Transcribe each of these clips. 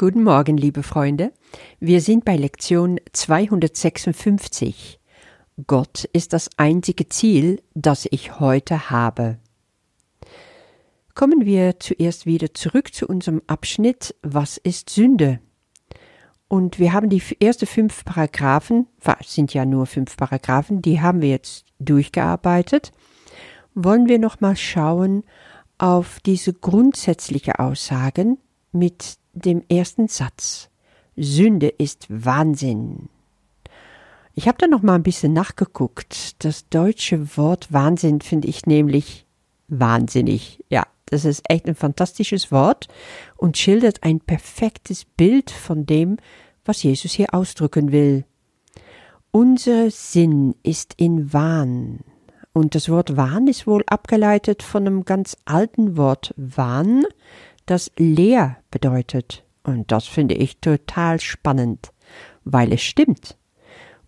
Guten Morgen, liebe Freunde. Wir sind bei Lektion 256. Gott ist das einzige Ziel, das ich heute habe. Kommen wir zuerst wieder zurück zu unserem Abschnitt Was ist Sünde? Und wir haben die ersten fünf Paragraphen, sind ja nur fünf Paragraphen, die haben wir jetzt durchgearbeitet. Wollen wir nochmal schauen auf diese grundsätzliche Aussagen mit dem ersten Satz. Sünde ist Wahnsinn. Ich habe da noch mal ein bisschen nachgeguckt. Das deutsche Wort Wahnsinn finde ich nämlich wahnsinnig. Ja, das ist echt ein fantastisches Wort und schildert ein perfektes Bild von dem, was Jesus hier ausdrücken will. Unser Sinn ist in Wahn. Und das Wort Wahn ist wohl abgeleitet von einem ganz alten Wort Wahn, das leer bedeutet. Und das finde ich total spannend, weil es stimmt.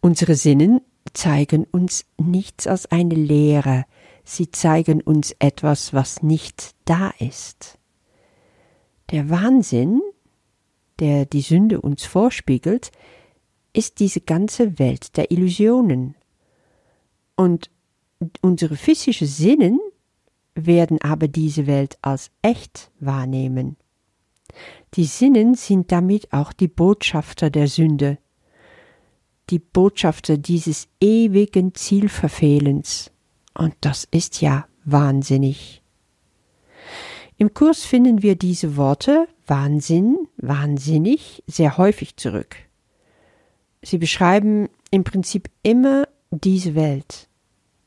Unsere Sinnen zeigen uns nichts als eine Leere, sie zeigen uns etwas, was nicht da ist. Der Wahnsinn, der die Sünde uns vorspiegelt, ist diese ganze Welt der Illusionen. Und unsere physischen Sinnen werden aber diese Welt als echt wahrnehmen. Die Sinnen sind damit auch die Botschafter der Sünde, die Botschafter dieses ewigen Zielverfehlens. Und das ist ja wahnsinnig. Im Kurs finden wir diese Worte Wahnsinn, wahnsinnig sehr häufig zurück. Sie beschreiben im Prinzip immer diese Welt,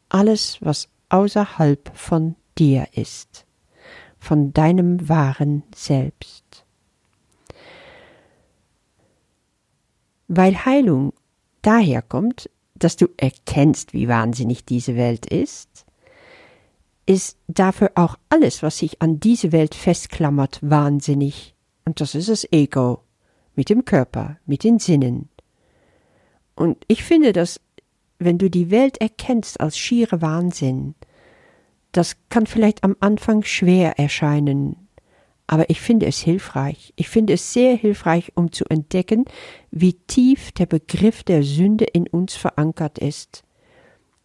alles, was außerhalb von dir ist, von deinem wahren Selbst. Weil Heilung daher kommt, dass du erkennst, wie wahnsinnig diese Welt ist, ist dafür auch alles, was sich an diese Welt festklammert, wahnsinnig. Und das ist das Ego, mit dem Körper, mit den Sinnen. Und ich finde, dass, wenn du die Welt erkennst als schiere Wahnsinn, das kann vielleicht am Anfang schwer erscheinen, aber ich finde es hilfreich. Ich finde es sehr hilfreich, um zu entdecken, wie tief der Begriff der Sünde in uns verankert ist,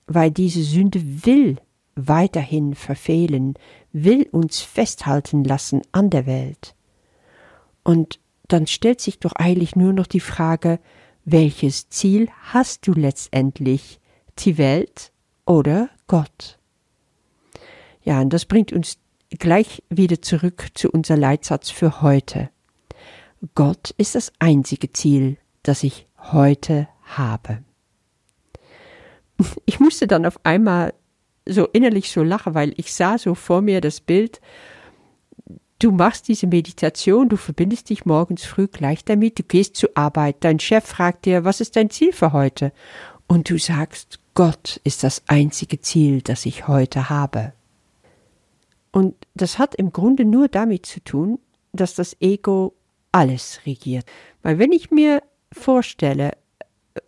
weil diese Sünde will weiterhin verfehlen, will uns festhalten lassen an der Welt. Und dann stellt sich doch eigentlich nur noch die Frage, welches Ziel hast du letztendlich, die Welt oder Gott? Ja, und das bringt uns gleich wieder zurück zu unser Leitsatz für heute. Gott ist das einzige Ziel, das ich heute habe. Ich musste dann auf einmal so innerlich so lachen, weil ich sah so vor mir das Bild, du machst diese Meditation, du verbindest dich morgens früh gleich damit, du gehst zur Arbeit, dein Chef fragt dir, was ist dein Ziel für heute? Und du sagst, Gott ist das einzige Ziel, das ich heute habe. Und das hat im Grunde nur damit zu tun, dass das Ego alles regiert. Weil wenn ich mir vorstelle,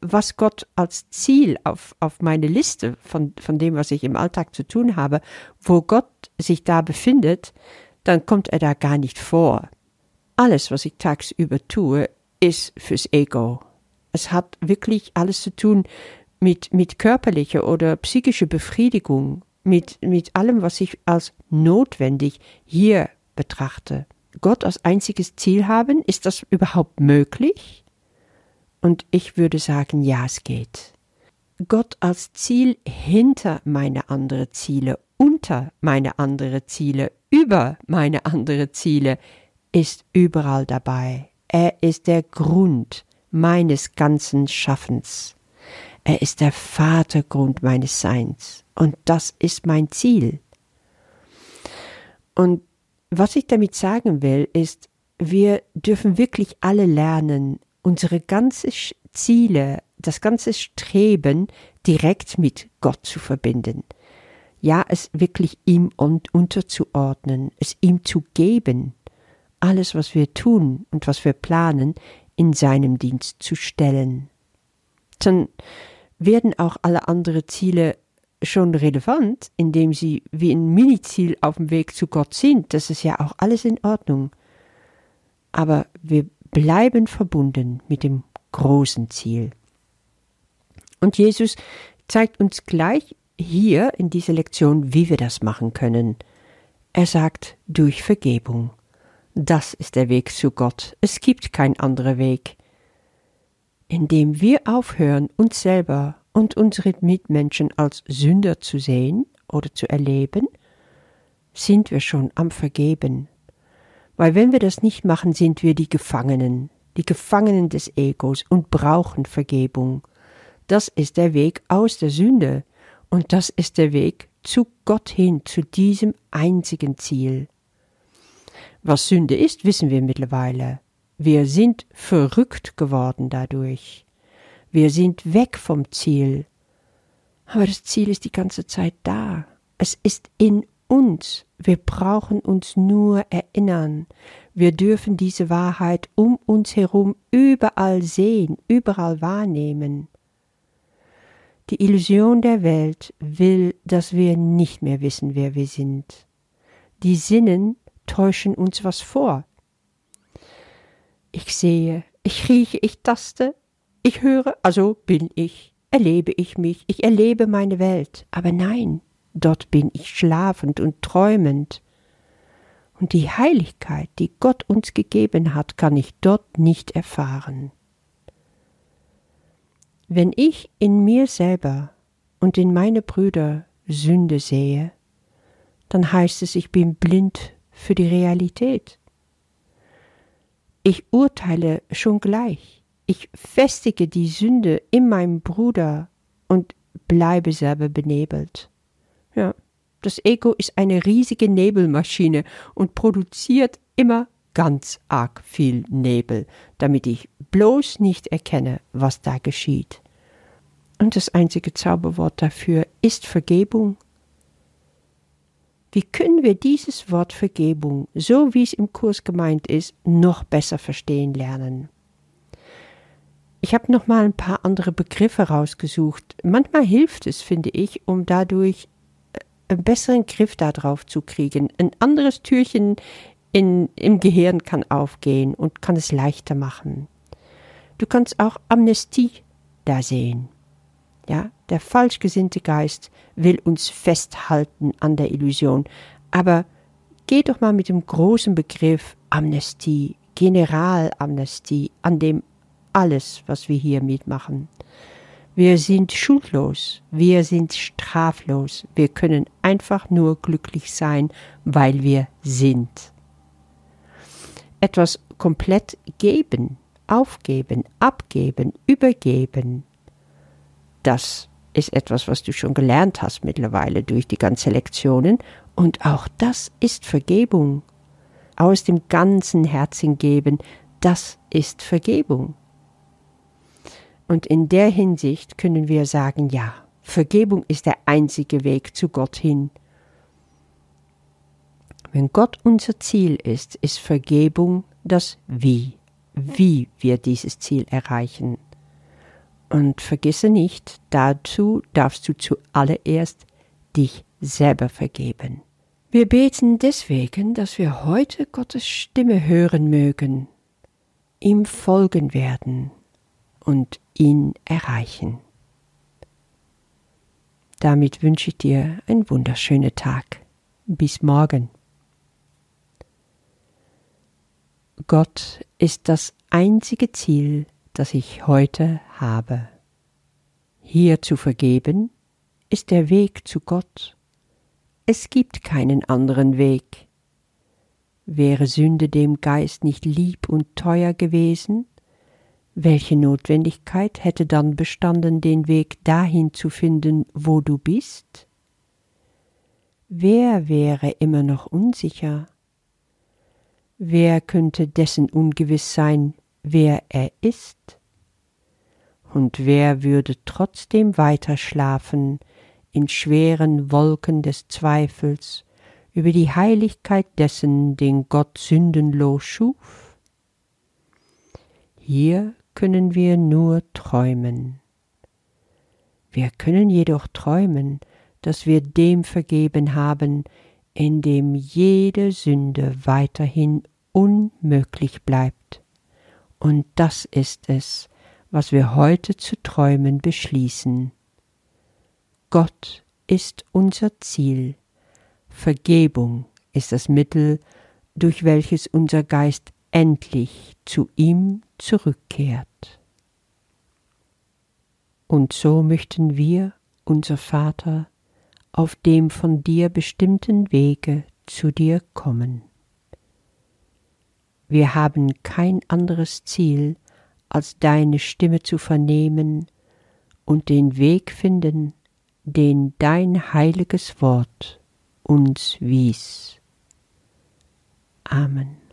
was Gott als Ziel auf, auf meine Liste von, von dem, was ich im Alltag zu tun habe, wo Gott sich da befindet, dann kommt er da gar nicht vor. Alles, was ich tagsüber tue, ist fürs Ego. Es hat wirklich alles zu tun mit, mit körperlicher oder psychischer Befriedigung mit, mit allem, was ich als notwendig hier betrachte. Gott als einziges Ziel haben, ist das überhaupt möglich? Und ich würde sagen, ja, es geht. Gott als Ziel hinter meine anderen Ziele, unter meine anderen Ziele, über meine anderen Ziele, ist überall dabei. Er ist der Grund meines ganzen Schaffens. Er ist der Vatergrund meines Seins. Und das ist mein Ziel. Und was ich damit sagen will, ist, wir dürfen wirklich alle lernen, unsere ganzen Ziele, das ganze Streben direkt mit Gott zu verbinden. Ja, es wirklich ihm unterzuordnen, es ihm zu geben, alles, was wir tun und was wir planen, in seinem Dienst zu stellen. Dann werden auch alle anderen Ziele schon relevant, indem sie wie ein Miniziel auf dem Weg zu Gott sind. Das ist ja auch alles in Ordnung. aber wir bleiben verbunden mit dem großen Ziel. Und Jesus zeigt uns gleich hier in dieser Lektion, wie wir das machen können. Er sagt durch Vergebung. Das ist der Weg zu Gott. Es gibt kein anderer Weg. Indem wir aufhören, uns selber und unsere Mitmenschen als Sünder zu sehen oder zu erleben, sind wir schon am Vergeben. Weil wenn wir das nicht machen, sind wir die Gefangenen, die Gefangenen des Egos und brauchen Vergebung. Das ist der Weg aus der Sünde und das ist der Weg zu Gott hin, zu diesem einzigen Ziel. Was Sünde ist, wissen wir mittlerweile. Wir sind verrückt geworden dadurch. Wir sind weg vom Ziel. Aber das Ziel ist die ganze Zeit da. Es ist in uns. Wir brauchen uns nur erinnern. Wir dürfen diese Wahrheit um uns herum überall sehen, überall wahrnehmen. Die Illusion der Welt will, dass wir nicht mehr wissen, wer wir sind. Die Sinnen täuschen uns was vor. Ich sehe, ich rieche, ich taste, ich höre, also bin ich, erlebe ich mich, ich erlebe meine Welt. Aber nein, dort bin ich schlafend und träumend. Und die Heiligkeit, die Gott uns gegeben hat, kann ich dort nicht erfahren. Wenn ich in mir selber und in meine Brüder Sünde sehe, dann heißt es, ich bin blind für die Realität. Ich urteile schon gleich. Ich festige die Sünde in meinem Bruder und bleibe selber benebelt. Ja, das Ego ist eine riesige Nebelmaschine und produziert immer ganz arg viel Nebel, damit ich bloß nicht erkenne, was da geschieht. Und das einzige Zauberwort dafür ist Vergebung. Wie können wir dieses Wort Vergebung, so wie es im Kurs gemeint ist, noch besser verstehen lernen? Ich habe noch mal ein paar andere Begriffe rausgesucht. Manchmal hilft es, finde ich, um dadurch einen besseren Griff darauf zu kriegen. Ein anderes Türchen in, im Gehirn kann aufgehen und kann es leichter machen. Du kannst auch Amnestie da sehen. Ja, der falsch gesinnte Geist will uns festhalten an der Illusion. Aber geh doch mal mit dem großen Begriff Amnestie, Generalamnestie, an dem alles, was wir hier mitmachen. Wir sind schuldlos, wir sind straflos, wir können einfach nur glücklich sein, weil wir sind. Etwas komplett geben, aufgeben, abgeben, übergeben, das ist etwas, was du schon gelernt hast mittlerweile durch die ganzen Lektionen, und auch das ist Vergebung. Aus dem ganzen Herzen geben, das ist Vergebung. Und in der Hinsicht können wir sagen, ja, Vergebung ist der einzige Weg zu Gott hin. Wenn Gott unser Ziel ist, ist Vergebung das Wie, wie wir dieses Ziel erreichen. Und vergesse nicht, dazu darfst du zuallererst dich selber vergeben. Wir beten deswegen, dass wir heute Gottes Stimme hören mögen, ihm folgen werden und ihn erreichen. Damit wünsche ich dir einen wunderschönen Tag. Bis morgen. Gott ist das einzige Ziel, das ich heute habe. Hier zu vergeben ist der Weg zu Gott. Es gibt keinen anderen Weg. Wäre Sünde dem Geist nicht lieb und teuer gewesen, welche Notwendigkeit hätte dann bestanden, den Weg dahin zu finden, wo du bist? Wer wäre immer noch unsicher? Wer könnte dessen ungewiss sein, wer er ist? Und wer würde trotzdem weiter schlafen in schweren Wolken des Zweifels über die Heiligkeit dessen, den Gott sündenlos schuf? Hier können wir nur träumen. Wir können jedoch träumen, dass wir dem vergeben haben, in dem jede Sünde weiterhin unmöglich bleibt. Und das ist es, was wir heute zu träumen beschließen. Gott ist unser Ziel, Vergebung ist das Mittel, durch welches unser Geist endlich zu ihm zurückkehrt. Und so möchten wir, unser Vater, auf dem von dir bestimmten Wege zu dir kommen. Wir haben kein anderes Ziel, als deine Stimme zu vernehmen und den Weg finden, den dein heiliges Wort uns wies. Amen.